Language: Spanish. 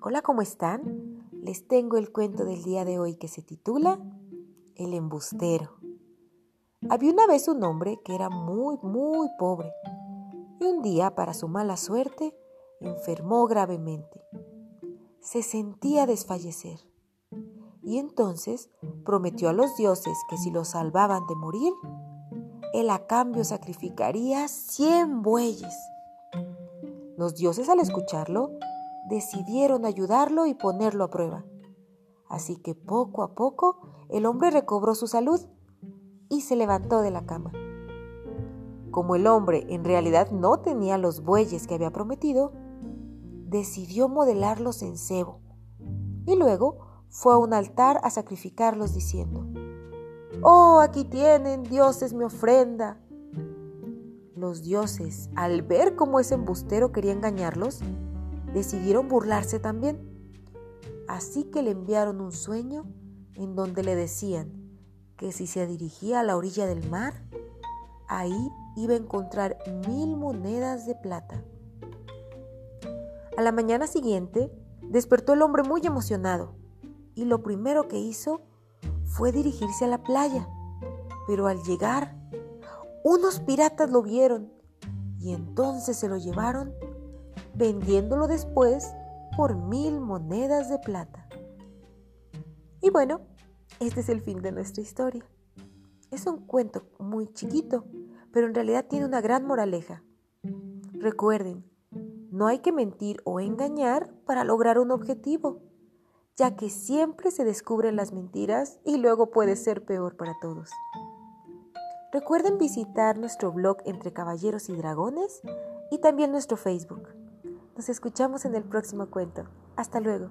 Hola, ¿cómo están? Les tengo el cuento del día de hoy que se titula El embustero. Había una vez un hombre que era muy, muy pobre y un día, para su mala suerte, enfermó gravemente. Se sentía desfallecer y entonces prometió a los dioses que si lo salvaban de morir, él a cambio sacrificaría cien bueyes. Los dioses al escucharlo decidieron ayudarlo y ponerlo a prueba. Así que poco a poco el hombre recobró su salud y se levantó de la cama. Como el hombre en realidad no tenía los bueyes que había prometido, decidió modelarlos en cebo y luego fue a un altar a sacrificarlos diciendo, Oh, aquí tienen, dioses, mi ofrenda. Los dioses, al ver cómo ese embustero quería engañarlos, decidieron burlarse también. Así que le enviaron un sueño en donde le decían que si se dirigía a la orilla del mar, ahí iba a encontrar mil monedas de plata. A la mañana siguiente, despertó el hombre muy emocionado y lo primero que hizo fue dirigirse a la playa. Pero al llegar, unos piratas lo vieron y entonces se lo llevaron vendiéndolo después por mil monedas de plata. Y bueno, este es el fin de nuestra historia. Es un cuento muy chiquito, pero en realidad tiene una gran moraleja. Recuerden, no hay que mentir o engañar para lograr un objetivo, ya que siempre se descubren las mentiras y luego puede ser peor para todos. Recuerden visitar nuestro blog Entre Caballeros y Dragones y también nuestro Facebook. Nos escuchamos en el próximo cuento. Hasta luego.